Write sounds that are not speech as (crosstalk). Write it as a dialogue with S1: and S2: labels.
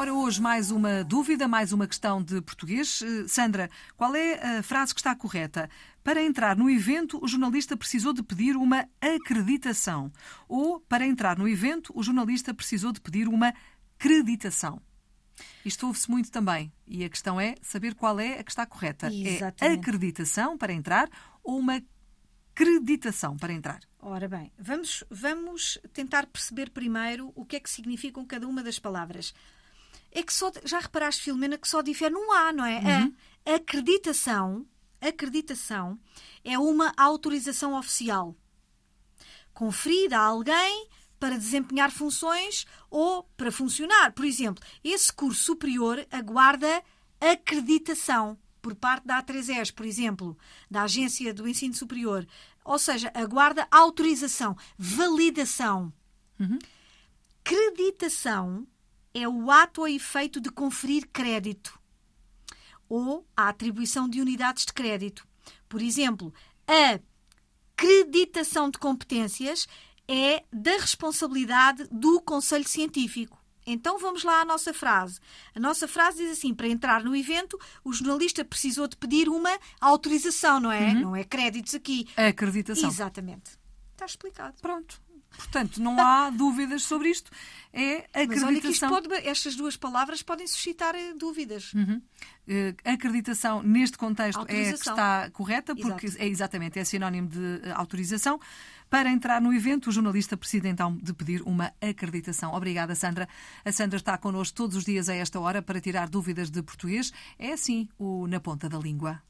S1: Ora, hoje mais uma dúvida, mais uma questão de português. Eh, Sandra, qual é a frase que está correta? Para entrar no evento, o jornalista precisou de pedir uma acreditação. Ou, para entrar no evento, o jornalista precisou de pedir uma acreditação. Isto ouve-se muito também. E a questão é saber qual é a que está correta.
S2: Exatamente.
S1: É acreditação para entrar ou uma acreditação para entrar?
S2: Ora bem, vamos, vamos tentar perceber primeiro o que é que significam cada uma das palavras. É que só, já reparaste, Filomena, que só difere num A, não é?
S1: Uhum.
S2: A acreditação, acreditação é uma autorização oficial conferida a alguém para desempenhar funções ou para funcionar. Por exemplo, esse curso superior aguarda acreditação por parte da A3ES, por exemplo, da Agência do Ensino Superior. Ou seja, aguarda autorização, validação. Creditação é o ato ou efeito de conferir crédito ou a atribuição de unidades de crédito. Por exemplo, a creditação de competências é da responsabilidade do Conselho Científico. Então vamos lá à nossa frase. A nossa frase diz assim: para entrar no evento, o jornalista precisou de pedir uma autorização, não é? Não é créditos aqui.
S1: A acreditação.
S2: Exatamente. Está explicado.
S1: Pronto. Portanto, não há (laughs) dúvidas sobre isto. É
S2: Mas olha
S1: acreditação.
S2: pode, estas duas palavras podem suscitar eh, dúvidas.
S1: Eh, acreditação neste contexto é que está correta, porque
S2: Exato.
S1: é exatamente é sinónimo de eh, autorização. Para entrar no evento, o jornalista precisa então de pedir uma acreditação. Obrigada, Sandra. A Sandra está connosco todos os dias a esta hora para tirar dúvidas de português. É assim o Na Ponta da Língua.